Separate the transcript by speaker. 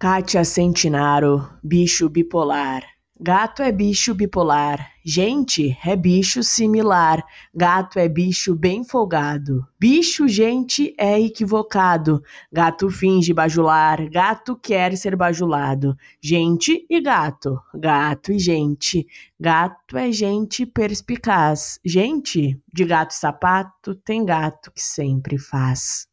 Speaker 1: Kátia Centinaro, bicho bipolar. Gato é bicho bipolar. Gente é bicho similar. Gato é bicho bem folgado. Bicho, gente, é equivocado. Gato finge bajular. Gato quer ser bajulado. Gente e gato. Gato e gente. Gato é gente perspicaz. Gente, de gato e sapato, tem gato que sempre faz.